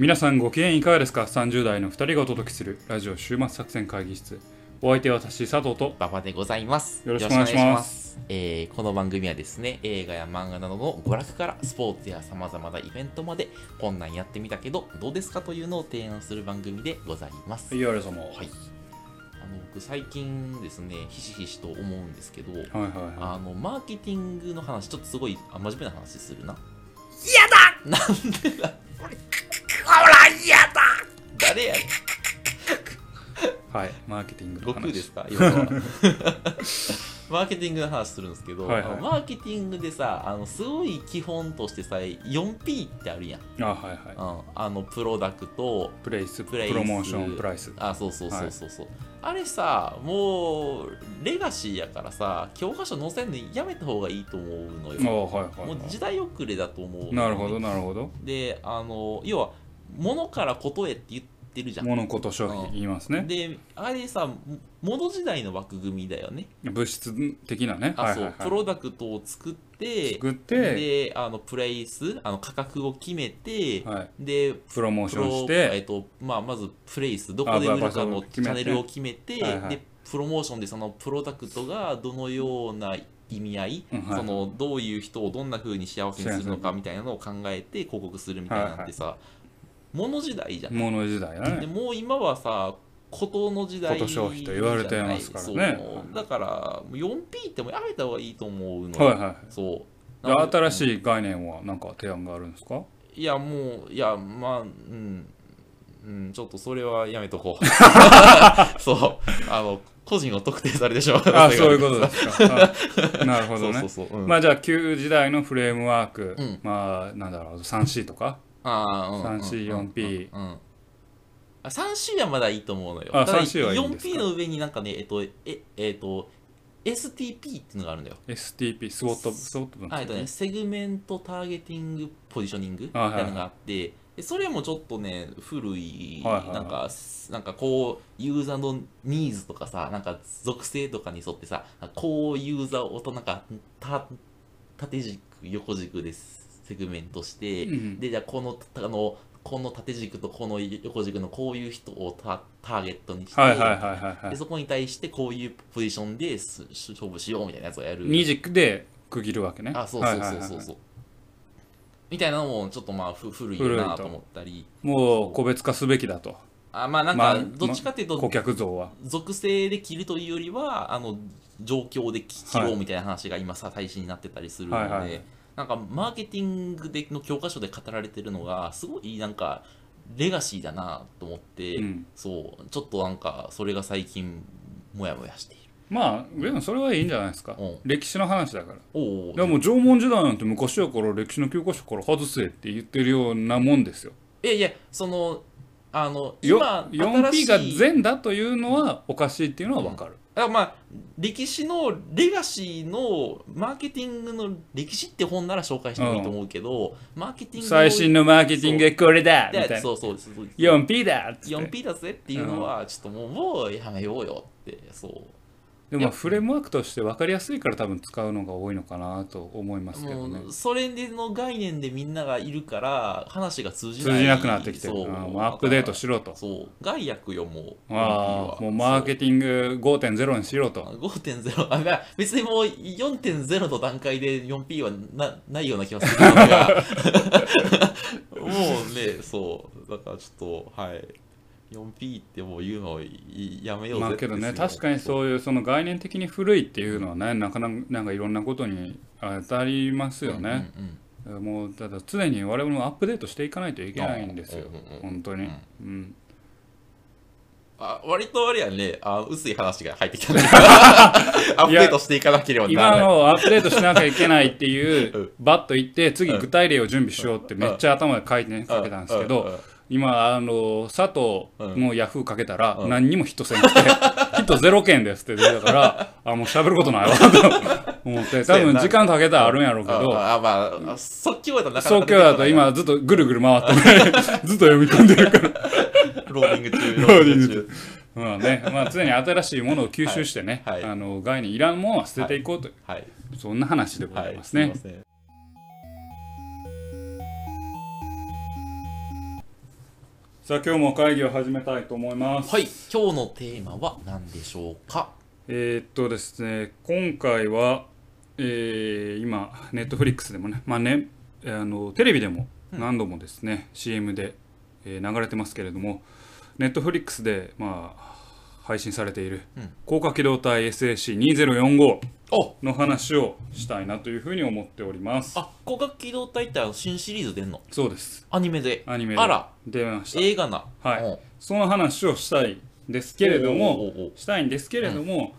皆さんご機嫌いかがですか ?30 代の2人がお届けするラジオ週末作戦会議室。お相手は私、佐藤と。馬場でございます。よろしくお願いしますえーこの番組はですね、映画や漫画などの娯楽からスポーツや様々なイベントまで、こんなんやってみたけど、どうですかというのを提案する番組でございます。いやれ様。はい。あの、僕最近ですね、ひしひしと思うんですけど、はいはいはあの、マーケティングの話、ちょっとすごいあ真面目な話するな。嫌だなんでだ？誰やねんい。はい。マーケティングの悟空話。ですか？今のはマーケティングの話するんですけど、はいはいあのマーケティングでさあのすごい基本としてさ 4P ってあるやん、あ、はいはうん、あのプロダクトい。プレイス、ププレイスロモーション、プライス。あそうそうそうそうそう、あれさもうレガシーやからさ教科書載せんのやめた方がいいと思うのあよはいはいはもう時代遅れだと思うなるほど、なるほど。であの要は物からことへって言ってるじゃん物事商品言いますね。であれさモノ時代の枠組みだよね物質的なね。あ、はいはいはい。そうプロダクトを作って作って、であのプレイスあの価格を決めて、はい。でプロモーションしプロえて、っとまあ、まずプレイスどこで売るかのチャンネルを決めてはいはいでプロモーションでそのプロダクトがどのような意味合い、うんはいそのどういう人をどんな風に幸せにするのかみたいなのを考えて広告するみたいなんてさ、もの時代じゃん。物時代だね。でもう今はさことの時代こと消費と言われてますからね。だから 4P ってもやめた方がいいと思うのよ。はいはい。そう。で新いしい概念は何か提案があるんですか？いやもういやまあうん。うん。ちょっとそれはやめとこう。そう。あの個人を特定されてしまう。あそういうことです。か。はいなるほどね。そうそうそう、うん。まあじゃあ旧時代のフレームワーク、うん。まあなんだろう 3C とか？あーうん 3C うん。4P うんうん。あ 3C はまだいいと思うのよ。あただ 3C はいいんですか？4P の上になんかねえっとええっと STP っていうのがあるんだよ。STP スウォットスウォット分あえっとね、セグメントターゲティングポジショニングみたいなのがあって、でそれもちょっとね古い、はいはい。はいなんかなんかこうユーザーのニーズとかさなんか属性とかに沿ってさこうユーザーをとなんかた縦軸横軸でセグメントして、うんでじゃあこのあのこの縦軸とこの横軸のこういう人をタターゲットにして、はいはいそこに対してこういうポジションです勝負しようみたいなやつをやる。二軸で区切るわけね。あそうそうそうそうはいはいはいそうみたいなのもちょっとまあふ古いなと思ったり。もう個別化すべきだと。あまあなんまあかどっちかっていうと顧客像は。属性で切るというよりはあの状況で切はいろうみたいな話が今さ最新になってたりするので、はいはいなんかマーケティングでの教科書で語られてるのがすごいなんかレガシーだなと思って、うん。そうちょっとなんかそれが最近モヤモヤしている。まあでもそれはいいんじゃないですか。うん。歴史の話だから。でも縄文時代なんて昔やから歴史の教科書から外せって言ってるようなもんですよ。いやいやそのあのよ今 4P が善だというのはおかしいっていうのは分かる、あまあ歴史のレガシーのマーケティングの歴史って本なら紹介してもいいと思うけど、マーケティング最新のマーケティングはこれだみたいなでそうそうそうそう。4P だっつって。4P だぜっていうのはちょっともうもうやめようよってそうでもまあフレームワークとして分かりやすいから多分使うのが多いのかなと思いますけどね。それでの概念でみんながいるから話が通じ通じなくなってきてる。そう。アップデートしろと。そう。害悪よもうああもうマーケティング5.0にしろと。5.0あまあ別にもう4.0の段階で 4P はなないような気がする もうねそう。だからちょっとはい 4P ってもう言うのをいやめようぜ。まあけどね確かにそういうその概念的に古いっていうのはねなかなかなんかいろんなことに当たりますよね、うんうんうん。もうただ常に我々もアップデートしていかないといけないんですよ。うんうんうん。本当に。うん。あ割とあれやね。あ薄い話が入ってきたね。アップデートしていかなければな今らない。のアップデートしなきゃいけないっていううんバッと言って次具体例を準備しようってめっちゃ頭で書いてかけたんですけうん。うん。ど今あの佐藤のヤフーかけたらうん。何にもヒットせんくてヒットゼロ件ですって出たからあもう喋ることないわと思って。多分時間かけたらあるんやろうけどああまあ即興やとなかなか早急だと今ずっとぐるぐる回ってね ずっと読み込んでるから。ローディング中ローディング中。まあねまあ常に新しいものを吸収してね、はい。はい。あの概念いらんものは捨てていこうという、はい。そんな話でござはい。いますね、すさあ今日も会議を始めたいと思います。はい、今日のテーマは何でしょうか？えーっとですね今回は、えー今ネットフリックスでもねまあねあのテレビでも何度もですね、CM で、えー流れてますけれどもネットフリックスでまあ配信されているうん。高架機動隊 SAC2045 おの話をしたいなというふうに思っております。あ、広角機動隊って新シリーズ出んの？そうです。アニメで。アニメで。あら、出ました。映画な。はい。う。んその話をしたいんですけれどもしたいんですけれども、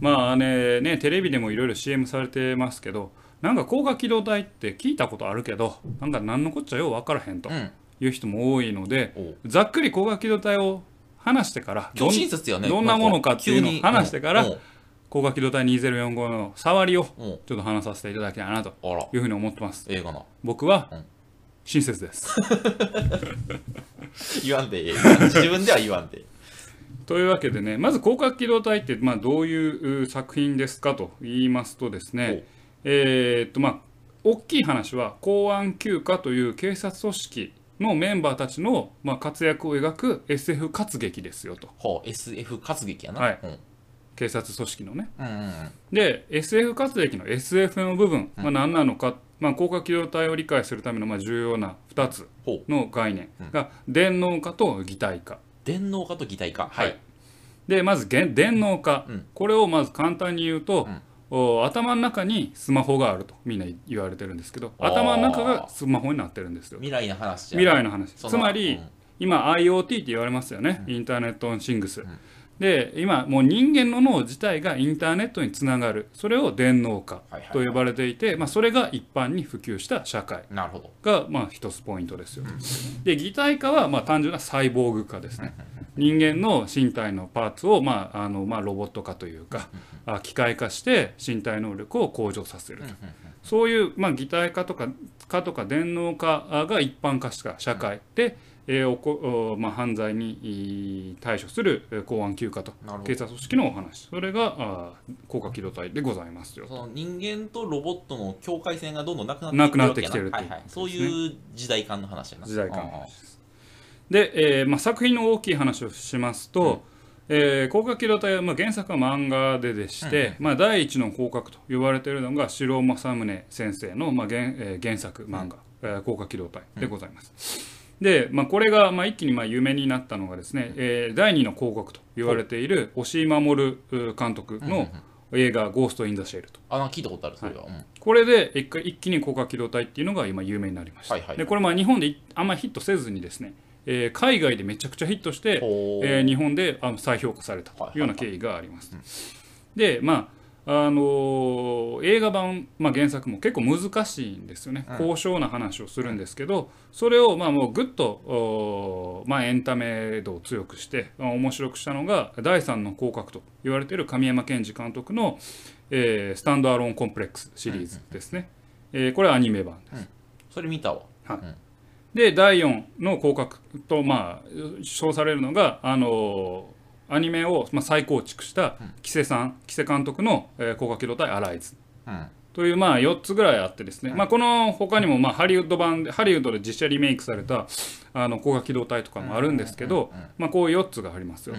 まあねねテレビでもいろいろ CM されてますけどなんか高架機動隊って聞いたことあるけどなんか何のこっちゃよう分からへんとうん。いう人も多いので、おう。ざっくり高架機動隊を話してからど今んね。どんなものかっていうのを話してからう。ん高架機動隊2045の触りをちょっと話させていただきたいなというふうに思ってます映画な。僕はうん親切です 言わんでええ。自分では言わんで。というわけでねまず広角機動隊って、まあ、どういうう作品ですかと言いますとですねえーっとまあ大きい話は公安休暇という警察組織のメンバーたちの、まあ、活躍を描く SF 活劇ですよとほう、SF 活劇やな。はいうん。警察組織のね。うんうんうん。で SF 活劇の SF の部分、まあ、何なのか、まあ、広角機動隊を理解するためのまあ重要な2つ。の概念が電脳化と擬態化。電脳化と擬態化。はい。でまず電脳化、うん。これをまず簡単に言うと、うん。お頭の中にスマホがあるとみんな言われてるんですけど頭の中がスマホになってるんですよ。未来の話じゃ未来の話。つまり、うん。今 IoT って言われますよね、インターネット・オン・シングス、で今もう人間の脳自体がインターネットにつながるそれを電脳化と呼ばれていて、まあ、それが一般に普及した社会。がまあ一つポイントですよ。で擬態化はまあ単純なサイボーグ化ですね。人間の身体のパーツをまああのまあロボット化というかあ機械化して身体能力を向上させると。そういうまあ擬態化とか化とか電脳化が一般化した社会で、えーおこおまあ、犯罪に対処するえー公安休暇と警察組織のお話。それがあー高架機動隊でございますよそ。の人間とロボットの境界線がどんどんなくなってきてるっていう。そういう時代感の話やな。時代感の話です。で、えーまあ、作品の大きい話をしますと、えー広角機動隊は、まあ、原作は漫画ででして、まあ、第一の広角と呼ばれているのが城尾正宗先生の、まあ原えー原作漫画、えー広角機動隊でございます。で、まあ、これが、まあ、一気にまあ有名になったのがですね、えー第二の広角と言われている押井守監督の映画「ゴースト・イン・ザ・シェル」と。あ聞いたことあるそれは、うん。これで一回一気に広角機動隊っていうのが今有名になりました、はいはい。でこれまあ日本でいあんまりヒットせずにですね、えー海外でめちゃくちゃヒットして、えー日本であの再評価されたというような経緯があります、でまああのー映画版、まあ、原作も結構難しいんですよね、高尚な話をするんですけどそれをまあもうぐっと、まあ、エンタメ度を強くしてまあ面白くしたのが第三の広角と言われている神山健二監督の、えースタンドアローンコンプレックスシリーズですね、えーこれはアニメ版です、それ見たわ。で第4の広角とまあ称されるのがあのーアニメを、まあ、再構築した木瀬さん木瀬監督の、えー広角機動隊アライズ。うん。というまあ4つぐらいあってですね、まあ、この他にもまあハリウッド版でハリウッドで実写リメイクされたあの広角機動隊とかもあるんですけど、まあ、こういう4つがありますよ。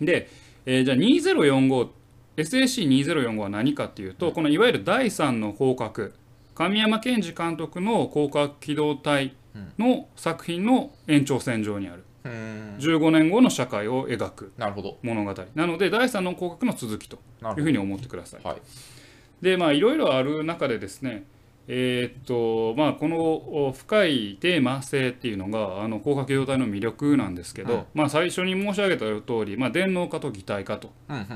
で、えーじゃあ2045、SAC2045 は何かっていうと、このいわゆる第3の広角、神山健二監督の広角機動隊の作品の延長線上にある、15年後の社会を描くなるほど。物語。なので、第3の広角の続きというふうに思ってください。どはい。でまあいろいろある中でですねえーっとまあこのお深いテーマ性っていうのがあの広角機動隊の魅力なんですけど、うん。まあ最初に申し上げた通り、まあ、電脳化と擬態化と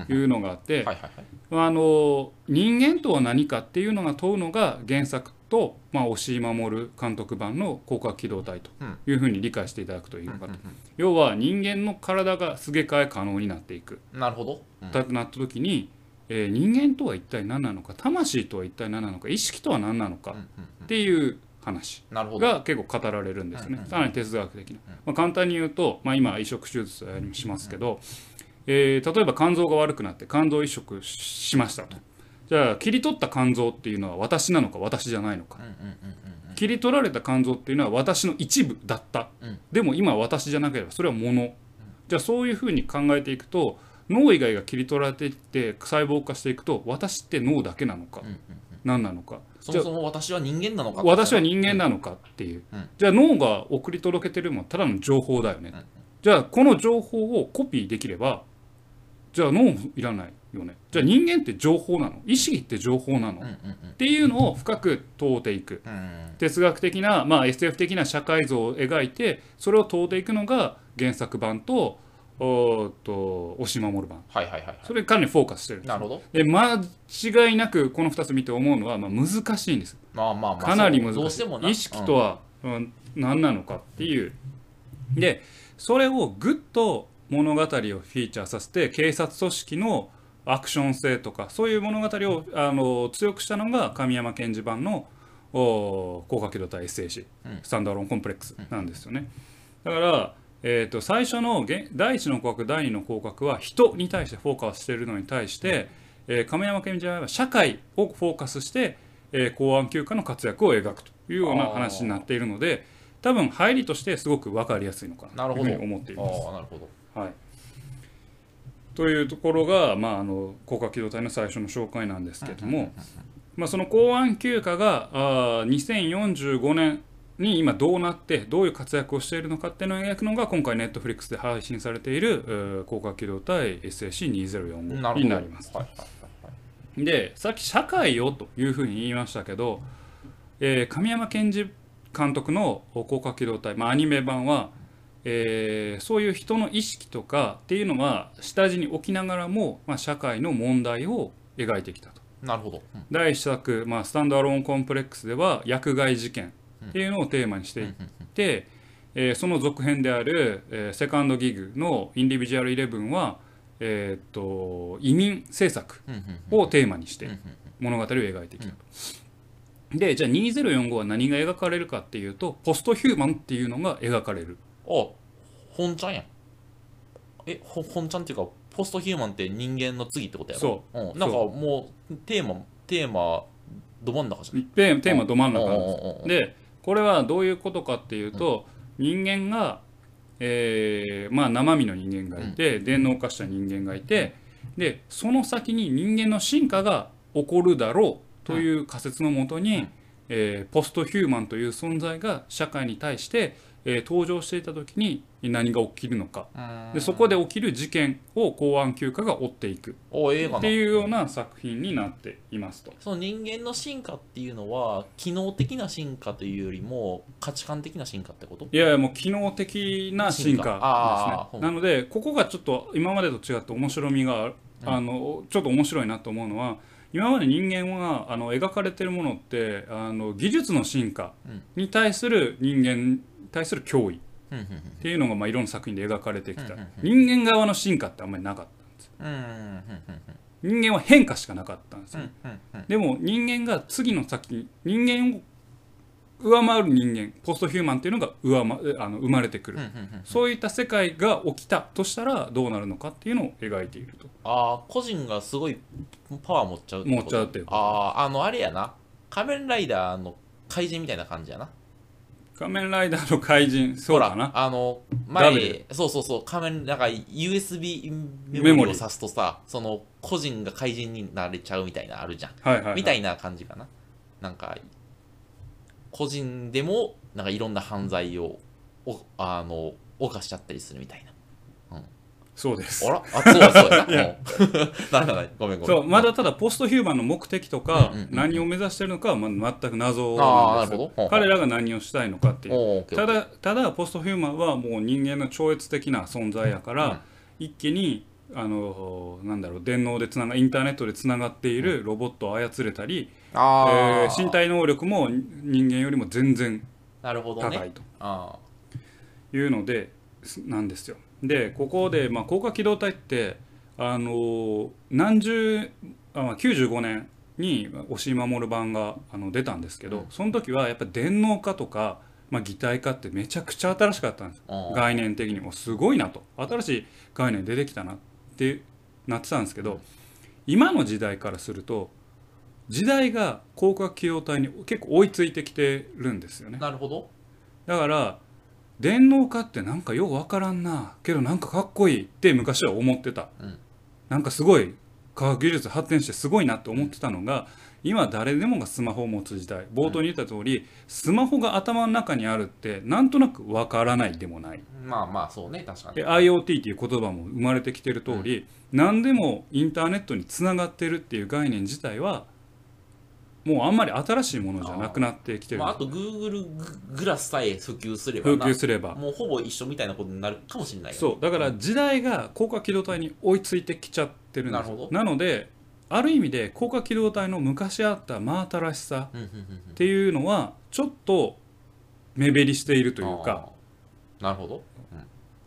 いいうのがあって、人間とは何かっていうのが問うのが原作と、まあ、押井守監督版の広角機動隊というふうに理解していただくといいのかと、要は人間の体がすげ替え可能になっていく。なるほど。うん。なった時に、えー人間とは一体何なのか魂とは一体何なのか意識とは何なのかっていう話が結構語られるんですね、さらに哲学的な、まあ、簡単に言うと、まあ、今移植手術をやりしますけど、えー例えば肝臓が悪くなって肝臓移植しましたとじゃあ切り取った肝臓っていうのは私なのか私じゃないのか。うんうんうんうん切り取られた肝臓っていうのは私の一部だった、うん。でも今私じゃなければそれは物、じゃあそういうふうに考えていくと脳以外が切り取られていって細胞化していくと私って脳だけなのか、うんうんうん。何なのか。そもそも私は人間なのか。私は人間なのかっていう、うん。じゃあ脳が送り届けてるもんただの情報だよね、うん。じゃあこの情報をコピーできればじゃあ脳いらないよね。じゃあ人間って情報なの？意識って情報なの、うんうんうん。っていうのを深く問うていく。うん哲学的な、まあ、SF 的な社会像を描いてそれを問うていくのが原作版とおーっと押し守る版。はいはいはいはそれにかなりフォーカスしてるんですいなるほど。で間違いなくこの2つ見て思うのは、まあ、難しいんです。まあまあまあかなり難しい。意識とは、うん何なのかっていう。でそれをぐっと物語をフィーチャーさせて警察組織のアクション性とかそういう物語をあの強くしたのが神山賢治版のお高架機動隊 SAC、うん。スタンドアローンコンプレックスなんですよね。だから、えー、と最初のげ第一の広角第二の広角は人に対してフォーカスしているのに対して、えー亀山賢治は社会をフォーカスして、えー公安休暇の活躍を描くというような話になっているので多分入りとしてすごく分かりやすいのかなというふうに思っています。なるほど。はい、というところが、まあ、あの広角機動隊の最初の紹介なんですけども、まあ、その公安休暇があー2045年に今どうなってどういう活躍をしているのかっていうのを描くのが今回ネットフリックスで配信されているえー広角機動隊なる SAC2045 ほどになります。でさっき社会よというふうに言いましたけど、えー神山賢治監督の広角機動隊、まあ、アニメ版は、えーそういう人の意識とかっていうのは下地に置きながらも、まあ、社会の問題を描いてきたと。なるほど。うん第一作、まあ、スタンドアローンコンプレックスでは薬害事件っていうのをテーマにしていって、えーその続編である、えーセカンドギグのインディビジュアルイレブンは、えーっと移民政策うんうんうん。をテーマにしてうんうん物語を描いてきたと。でじゃあ2045は何が描かれるかっていうとポストヒューマンっていうのが描かれるあ本ちゃんやん。えほ本ちゃんっていうかポストヒューマンって人間の次ってことやろ、そう。ん、なんかもうテーマテーマど真ん中じゃん。テーテーマど真ん中なんですでこれはどういうことかっていうと、人間が、えーまあ、生身の人間がいて、電脳化した人間がいてでその先に人間の進化が起こるだろうという仮説のもとに、えーポストヒューマンという存在が社会に対して、えー登場していた時に何が起きるのか。うん。でそこで起きる事件を公安休暇が追っていく。っていうような作品になっていますと。その人間の進化っていうのは機能的な進化というよりも価値観的な進化ってこと？いやいやもう機能的な進化ですね。なのでここがちょっと今までと違って面白みがあるあのちょっと面白いなと思うのは今まで人間はあの描かれてるものってあの技術の進化に対する人間に対する脅威っていうのがまあいろんな作品で描かれてきた。人間側の進化ってあんまりなかったんです人間は変化しかなかったんですよ。でも人間が次の先に人間を上回る人間ポストヒューマンっていうのが上、ま、あの生まれてくる。うんうんうんそういった世界が起きたとしたらどうなるのかっていうのを描いていると。ああ個人がすごいパワー持っちゃう持っちゃうっていうあああのあれやな。仮面ライダーの怪人みたいな感じやな仮面ライダーの怪人、そうかな？あの前そうそうそう仮面なんか USB メメモリを挿すとさその個人が怪人になれちゃうみたいなのあるじゃん、はいはい、はい。みたいな感じかな？なんか個人でもなんかいろんな犯罪をおあの犯しちゃったりするみたいなそうです。あ。らあそうだそう や。なごめんごめん。そうまだただポストヒューマンの目的とかうんうんうん。何を目指しているのかはまあ全く謎なんです彼らが何をしたいのかっていう。ただただポストヒューマンはもう人間の超越的な存在やから、一気にあのなんだろう電脳でつながインターネットでつながっているロボットを操れたり、えー身体能力も人間よりも全然高いとあいうのですなんですよ。でここで、まあ、高架機動隊ってあの何十あ、まあ、95年に押井守版があの出たんですけど、うん。その時はやっぱ電脳化とか、まあ、擬態化ってめちゃくちゃ新しかったんですあ概念的にも。すごいなと。新しい概念出てきたなってなってたんですけど今の時代からすると時代が広角機動隊に結構追いついてきてるんですよね。なるほど。だから電脳化ってなんかようわからんな。けどなんかかっこいいって昔は思ってた、うん。なんかすごい科学技術発展してすごいなって思ってたのが今誰でもがスマホを持つ時代。冒頭に言った通り、スマホが頭の中にあるってなんとなくわからないでもない。まあまあそうね確かに。で IoT っていう言葉も生まれてきてる通り、何でもインターネットにつながってるっていう概念自体はもうあんまり新しいものじゃなくなってきてる。まあ、あと Google ググラスさえ普及すれば普な及すれば。もうほぼ一緒みたいなことになるかもしれないよね。そう。だから時代が高架機動隊に追いついてきちゃってるんです。なるほど。なのである意味で高架機動隊の昔あった真新しさうんうんうんうん。っていうのはちょっと目減りしているというか。なるほど、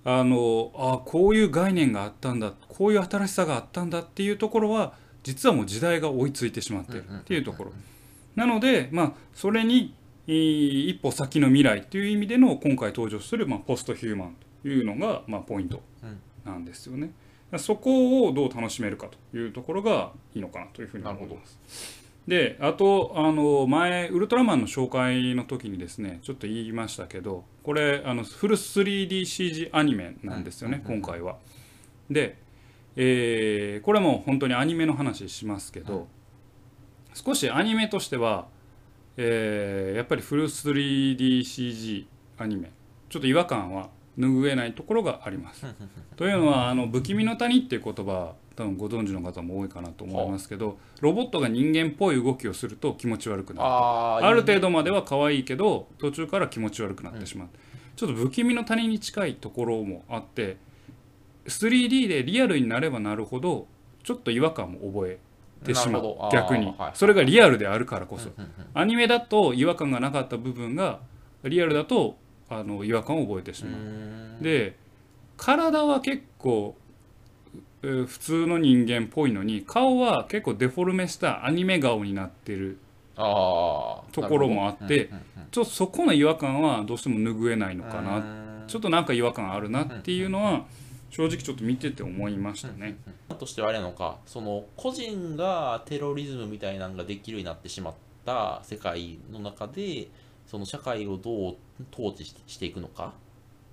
あのあこういう概念があったんだこういう新しさがあったんだっていうところは実はもう時代が追いついてしまっているっていうところなのでまあそれにえー一歩先の未来っていう意味での今回登場する、まあ、ポストヒューマンというのが、まあ、ポイントなんですよね。そこをどう楽しめるかというところがいいのかなというふうに思います。であとあの前ウルトラマンの紹介の時にですねちょっと言いましたけどこれあのフル 3DCG アニメなんですよね、今回は。で、えーこれも本当にアニメの話しますけど、少しアニメとしては、えーやっぱりフル 3DCG アニメちょっと違和感は拭えないところがあります。というのはあの不気味の谷っていう言葉多分ご存知の方も多いかなと思いますけどロボットが人間っぽい動きをすると気持ち悪くなるある程度までは可愛いけど途中から気持ち悪くなってしまう、ちょっと不気味の谷に近いところもあって 3D でリアルになればなるほどちょっと違和感も覚えてしまう。逆に、はい。それがリアルであるからこそ、うんうんアニメだと違和感がなかった部分がリアルだとあの違和感を覚えてしうまう、んで体は結構えー普通の人間っぽいのに顔は結構デフォルメしたアニメ顔になってるところもあってちょっとそこの違和感はどうしても拭えないのかな。うん。ちょっとなんか違和感あるなっていうのは正直ちょっと見てて思いましたね。としてはあれなのかその個人がテロリズムみたいなのができるようになってしまった世界の中でその社会をどう統治ししていくのか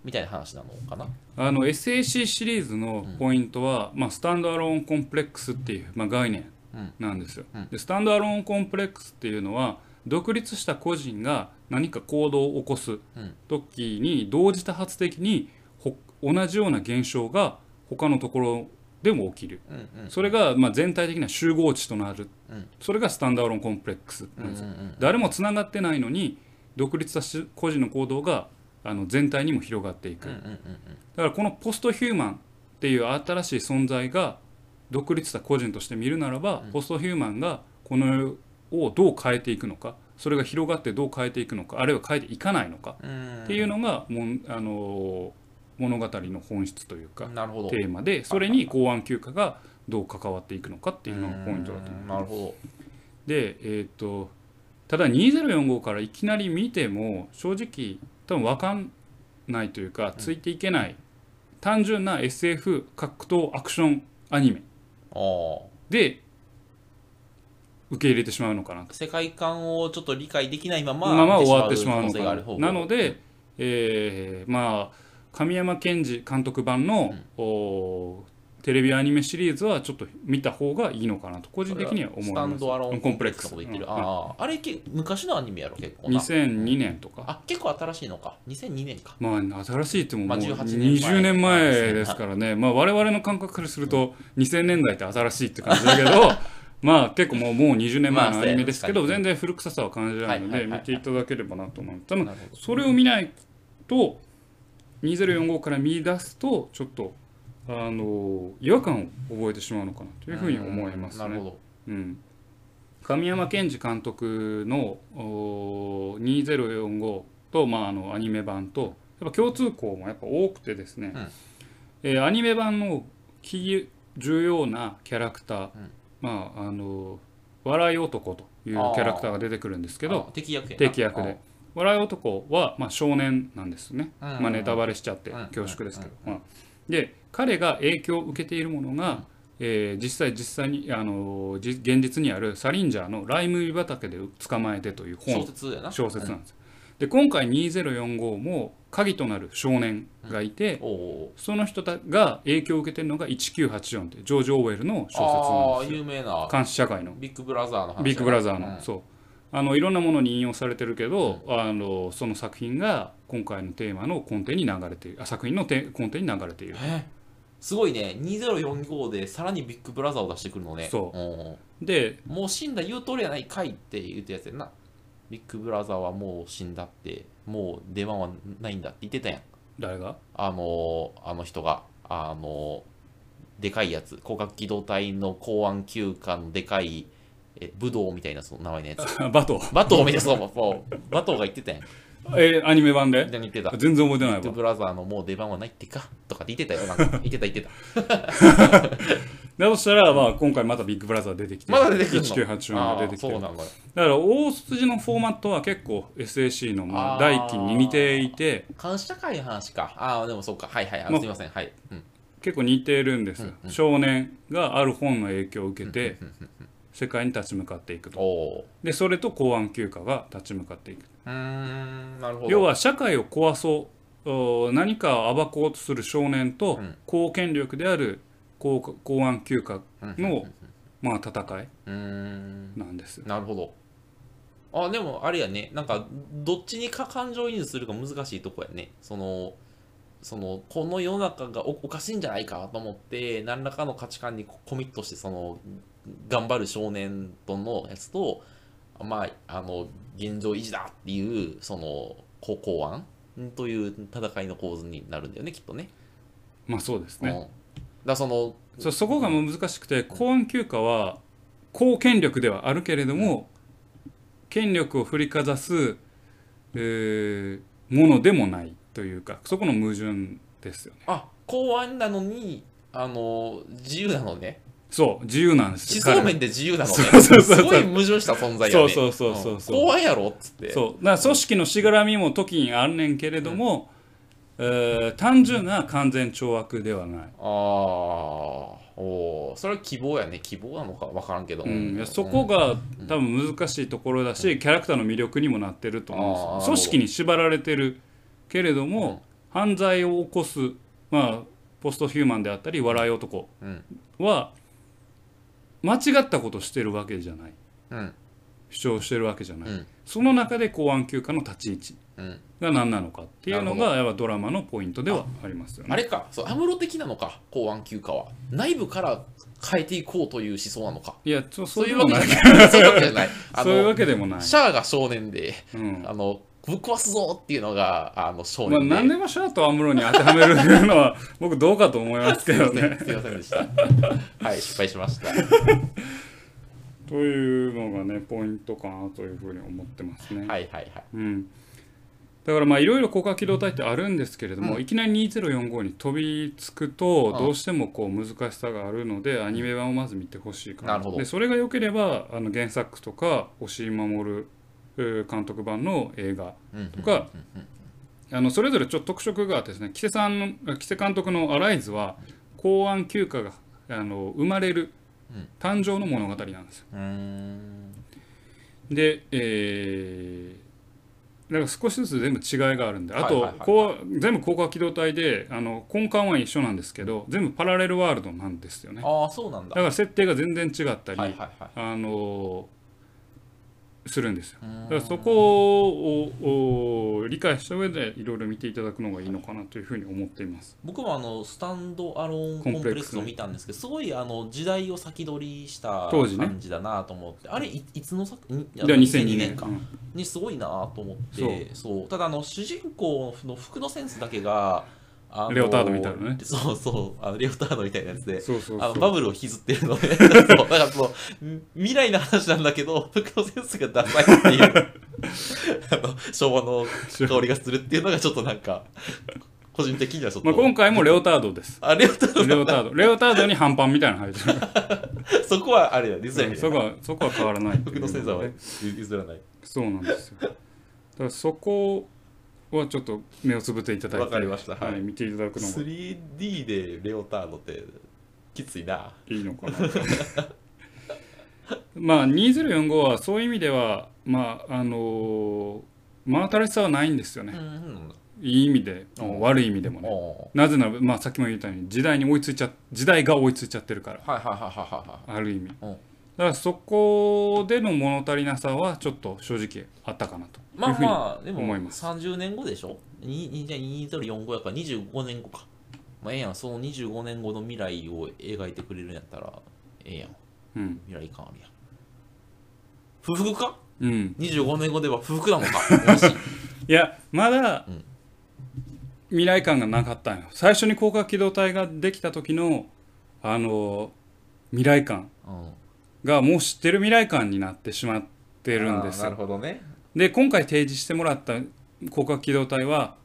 みたいな話なのかな？あの SAC シリーズのポイントは、まあ、スタンドアローンコンプレックスっていう、まあ、概念なんですよ。うん。でスタンドアローンコンプレックスっていうのは独立した個人が何か行動を起こすん。時に同時多発的にほ同じような現象が他のところでも起きる。うんうん。それがまあ全体的な集合値となる、うん。それがスタンドアローンコンプレックスうんうんうん。誰もつながってないのに独立したし個人の行動があの全体にも広がっていく、うんうんうんだからこのポストヒューマンっていう新しい存在が独立した個人として見るならば、ポストヒューマンがこの世をどう変えていくのかそれが広がってどう変えていくのかあるいは変えていかないのかうん。っていうのがもん、あの物語の本質というかなるほど。テーマでそれに公安休暇がどう関わっていくのかっていうのがポイントだと思ううんなるほでえっ、とただ2045からいきなり見ても正直多分分かんないというかついていけない、単純な SF 格闘アクションアニメで受け入れてしまうのかな世界観をちょっと理解できないまままま終わってしまうのかな。なので、えーまあ神山健二監督版の、おテレビアニメシリーズはちょっと見た方がいいのかなと個人的には思いスタますンドアローンコンプレックス。うん。あああれけ昔のアニメやろ結構。な2002年とか。あ結構新しいのか。2002年か。まあ新しいってももうまあ18年前。20年前ですからね、まあ、我々の感覚からすると2000年代って新しいって感じだけど まあ結構もうもう20年前のアニメですけど全然古臭さは感じないので見ていただければなと思う多分それを見ないと2045から見出すとちょっとあの違和感を覚えてしまうのかなというふうに思いますね。なるほど。うん、神山健二監督のおー2045と、まあ、あのアニメ版とやっぱ共通項もやっぱ多くてですね、うん。えーアニメ版のキー重要なキャラクター、ん。まああの笑い男というキャラクターが出てくるんですけど敵役で笑い男は、まあ、少年なんですね、うん。まあ、ネタバレしちゃってうん。恐縮ですけど、まあで彼が影響を受けているものが、えー実際実際にあのじ現実にあるサリンジャーのライ麦畑で捕まえてという小本小説なんです。よ。で今回2045も鍵となる少年がいて、おおその人たが影響を受けてるのが1984ってジョージ・オーウェルの小説なんですよ。有名な。監視社会の。ビッグブラザーの話ビッグブラザーの、うん。そうあのいろんなものに引用されてるけど、あのその作品が今回のテーマの根底に流れているあ作品のて根底に流れている。えすごいね。2045でさらにビッグブラザーを出してくるのね。そう。おでーもう死んだ言う通りやないかいって言ったやつやな。ビッグブラザーはもう死んだってもう出番はないんだって言ってたやん。誰が？あのあの人が。あのでかいやつ。広角機動隊の公安休暇のでかいえ武道みたいなその名前のやつ。バトバトーみたいなそうもう。バトーが言ってたやん。えアニメ版で？何言ってた。全然覚えてないわ。ビッグブラザーのもう出番はないってか？とかって言ってたよ。なんか 言ってた言ってた。だとしたら、まあ、今回またビッグブラザー出てきてまだ出てくるの？1984が出てきて。るあーそうなんだ。だから大筋のフォーマットは結構 SAC のまああー。第一期に似ていて。監視社会の話か。ああでもそうか。はいはいあまあすみません。はい、うん、結構似てるんです。少年がある本の影響を受けて世界に立ち向かっていくと。でそれと公安休暇が立ち向かっていく。うーんなるほど。要は社会を壊そうお何かを暴こうとする少年とうん。公権力である公公安休暇うんの、まあ、戦いなんです。よなるほど。あでもあれやね。なんかどっちにか感情移入するか難しいとこやね。そのそのこの世の中がおおかしいんじゃないかと思って何らかの価値観にココミットしてその頑張る少年とのやつとまああの現状維持だっていうその公公安という戦いの構図になるんだよねきっとね。まあそうですうん、だそのそそこが難しくて公安休暇は公権力ではあるけれども権力を振りかざす、えーものでもないというかそこの矛盾ですよね。あ公安なのにあの自由なのね。そう自由なんです思よ想面で自由なのね。すごい矛盾した存在やね。そうそうそうそうそう。ん。公安やろっつって。そう。だから組織のしがらみも時にあんねんけれども、えー単純な完全懲悪ではない、ああおー。それは希望やね。希望なのか分からんけど、うん、いやそこが多分難しいところだし、キャラクターの魅力にもなってると思うんです組織に縛られてるけれども、犯罪を起こす、まあ、ポストヒューマンであったり笑い男うん。は間違ったことしてるわけじゃない。うん。主張してるわけじゃない、うん。その中で公安休暇の立ち位置うん。が何なのかっていうのながやっぱドラマのポイントではありますよね。あれか。そうアムロ的なのか公安休暇は。内部から変えていこうという思想なのか。いやそそういうのわけじゃない。そういうわけでもない。シャアが少年でうん。あのぶっ壊すぞっていうのがあの少まあ、年で、何でもシャアとアムロに当てはめるのは 僕どうかと思いますけどね。すいませんでした。はい失敗しました。というのがねポイントかなというふうに思ってますね。はいはいはい。うん、だからまあいろいろ高架機動隊ってあるんですけれども、うん。いきなり2045に飛びつくとうん。どうしてもこう難しさがあるのでアニメ版をまず見てほしいかななるほど。でそれが良ければあの原作とか押井守えー監督版の映画うんとか、あのそれぞれちょっと特色があってですね木瀬さんのあ木瀬監督の「アライズ」は公安休暇があの生まれるうん。誕生の物語なんですよ。で、えーだから少しずつ全部違いがあるんであと、こう全部高架機動隊であの根幹は一緒なんですけど全部パラレルワールドなんですよね。だああそうなんだから設定が全然違ったり、はいはいはい。あのするんですよ。だからそこをお理解した上でいろいろ見ていただくのがいいのかなというふうに思っています。僕もあのスタンドアローンコンプレックスを見たんですけどすごいあの時代を先取りした当時ね感じだなと思って、あれいいつの作ん？では2002年。か、うん。にすごいなと思って。そう。ただあの主人公の服のセンスだけがあのレオタードみたいなね。そうそうあのレオタードみたいなやつで。そうそうあのバブルを引きずってるので そうだからその未来の話なんだけど服のセンスがダサいっていう。あの昭和の香りがするっていうのがちょっとなんか個人的にはちょっと、まあ、今回もレオタードです。あレオタード。レオタード。レオタードに半パンみたいなの入ってるそこはあれだディズニーそこはそこは変わらない服のセンサーは譲らない。そうなんですよ。だからそこはちょっと目をつぶっていただいて、わかりました。はい。見ていただくのが。3D でレオタードってきついな。いいのかな。まあ2045はそういう意味ではまああの真新しさはないんですよね、うんいい意味で悪い意味でもね。おなぜなら、まあ、さっきも言ったように時代に追いついちゃ時代が追いついちゃってるから。はいはいはいはいはある意味。だうんからそこでの物足りなさはちょっと正直あったかなといまあまあでも思います。30年後でしょ？ににじゃあ2045やから25年後か。まあええやん。その25年後の未来を描いてくれるんやったらええやん。うん。未来感あるやん。不服か？うん、25年後では不服なのか いやまだうん。未来感がなかったんよ。最初に広角機動隊ができた時のあの未来感。うんがもう知ってる未来感になってしまってるんですなるよほどね。で今回提示してもらった広角機動隊は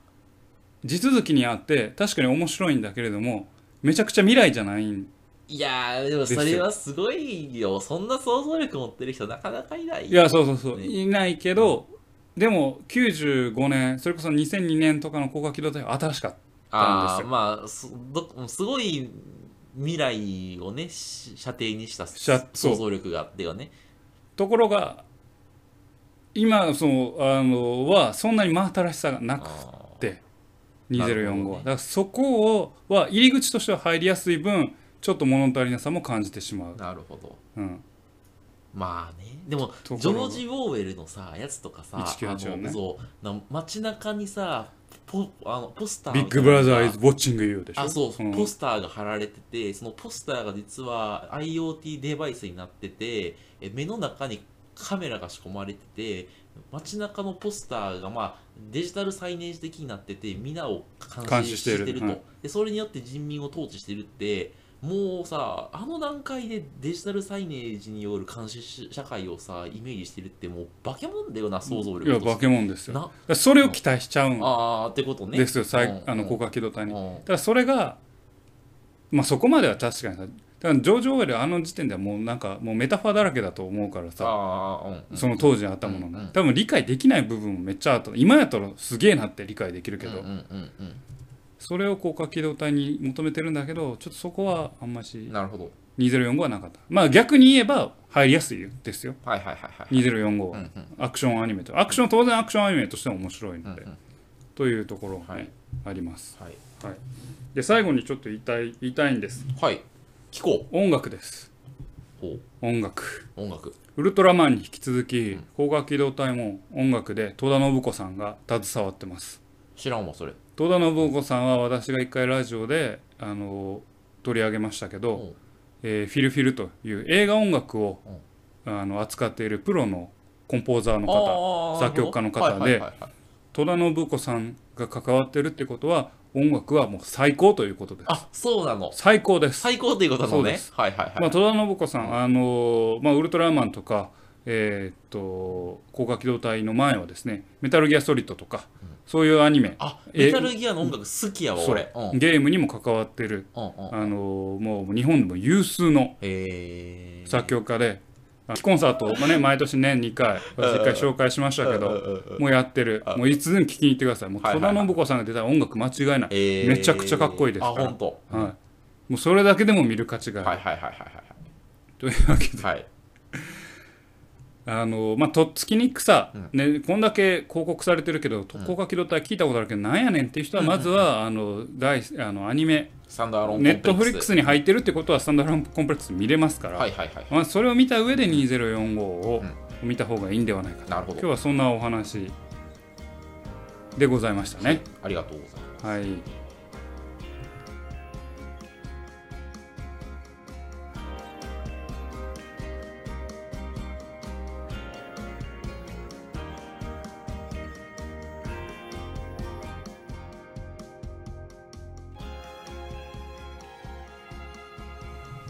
地続きにあって確かに面白いんだけれどもめちゃくちゃ未来じゃないんいやーでもそれはすごいよ。そんな想像力持ってる人なかなかいないいやそうそうそう、ねいないけどでも95年それこそ2002年とかの広角機動隊は新しかったんですよ。ああまあすごい未来をねし射程にした想像力があってよね。ところが今そのあのはそんなに真新しさがなくあてなる2045ほどね。は、だからそこをは入り口としては入りやすい分ちょっと物足りなさも感じてしまう。ー、なるほど。うん、まあね。でもジョージ・ウォーウェルのさやつとかさ1984ね。あのそうな街中にさポあのポスタービッグブラザー is watching you でしょ？あそう、ん。ポスターが貼られててそのポスターが実は IoT デバイスになっててえ目の中にカメラが仕込まれてて街中のポスターが、まあ、デジタルサイネージ的になってて皆を監視してると。はいでそれによって人民を統治してるってもうさあの段階でデジタルサイネージによる監視社会をさイメージしてるってもう化け物だよな想像力いや化け物ですよ。な。それを期待しちゃうん。あってことね。ですよ、最うん。あの広角機動隊に。だうん。からそれがまあそこまでは確かにさだからジョージ・オーウェルあの時点ではもうなんかもうメタファーだらけだと思うからさあうん。その当時あったものうんうん。多分理解できない部分もめっちゃあった。今やったらすげえなって理解できるけど、うんうんうん。それを広角機動隊に求めてるんだけどちょっとそこはあんましうんなるほど。2045はなかった。まあ逆に言えば入りやすいですよ。はいはいはいはい2045は、うんうん。アクションアニメと。アクション当然アクションアニメとしても面白いので、うんうんというところが、ねはい。あります。はい。で最後にちょっと言いたい言いたいんです。はい。聞こ音楽です。音楽。音楽。ウルトラマンに引き続き広角機動隊も音楽で戸田信子さんが携わってます知らんわそれ。戸田信子さんは私が一回ラジオであの取り上げましたけど、うん。えーフィルフィルという映画音楽を、あの扱っているプロのコンポーザーの方作曲家の方で戸田信子さんが関わってるってことは音楽はもう最高ということです。あそうなの。最高です、最高っていうことなのね。そうです。はいはいはい、まあ、戸田信子さん、あのまあ、ウルトラマンとか、えーっと広角機動隊の前はですねメタルギアソリッドとか、そういうアニメ。あえメタルギアの音楽好きやわ俺。ゲームにも関わってる、うんあのもう日本でも有数の作曲家で、あコンサートを、まあね、毎年年2回私1回紹介しましたけど、もうやってる。もういつでも聴きに行ってください。もう戸田信子さんが出たら音楽間違いない、えー。めちゃくちゃかっこいいですから。はい、もうそれだけでも見る価値がある、はいはいはいはいというわけで。はいはいあのまあとっつきにくさ、ね、こんだけ広告されてるけど特攻化機動隊聞いたことあるけどなんやねんっていう人はまずは、あの大あのアニメ。ネットフリックスにに入ってるってことはスタンダードコンプレックス見れますから、まあ、それを見た上で2045を見た方がいいんではないかと、なるほど。今日はそんなお話でございましたね。ありがとうございます。はい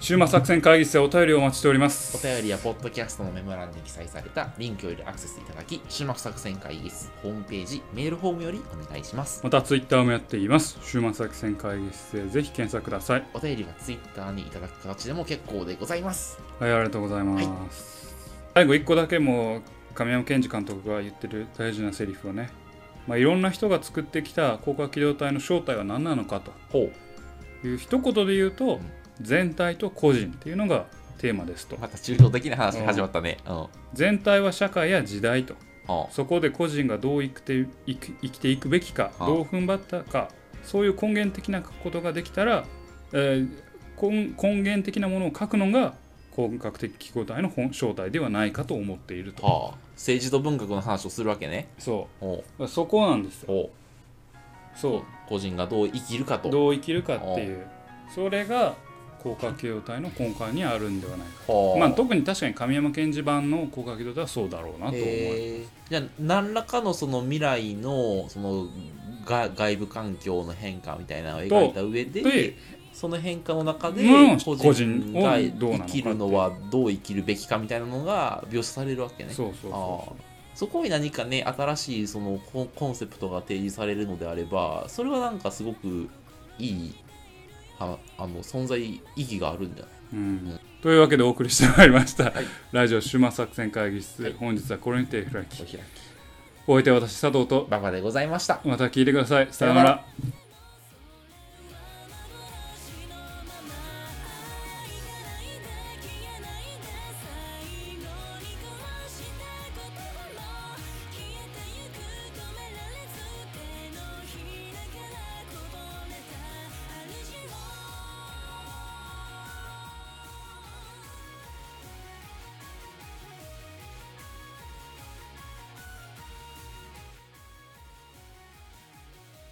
週末作戦会議室でお便りをお待ちしております。お便りやポッドキャストのメモ欄に記載されたリンクよりアクセスいただき、終幕作戦会議室ホームページ、メールフォームよりお願いします。またツイッターもやっています。週末作戦会議室でぜひ検索ください。お便りはツイッターにいただく形でも結構でございます。はい、ありがとうございます。最後、一個だけもう亀山健二監督が言ってる大事なセリフをね、まあ、いろんな人が作ってきた広角機動隊の正体は何なのか。という一言で言うと、全体と個人っていうのがテーマですと。また抽象的な話が始まったね。うん。全体は社会や時代と。あそこで個人がどう生きていく生きていくべきかあどう踏ん張ったかそういう根源的なことができたら、えー根根源的なものを書くのが本格的記号体の本正体ではないかと思っていると。はあ。政治と文学の話をするわけね。そおう。そこなんですよ。おそ個人がどう生きるかうと。どう生きるかっていう。それが広角機動隊の根幹にあるんではないかはあ。まあ、特に確かに神山賢治版の広角機動隊はそうだろうなと思う、へえ。じゃあ何らかのその未来のそのが外部環境の変化みたいなのを描いた上ででその変化の中でうん。個個人が生きるのはどう生きるべきかみたいなのが描写されるわけね。そうそうそああそこに何かね新しいそのコンコンセプトが提示されるのであればそれはなんかすごくいいああの存在意義があるんじゃない？ううん。というわけでお送りしてまいりました、はい。ラジオ終末作戦会議室、はい。本日はこれにて開き。お開き。お相手は私佐藤と。馬場でございました。また聞いてください。さようなさようなら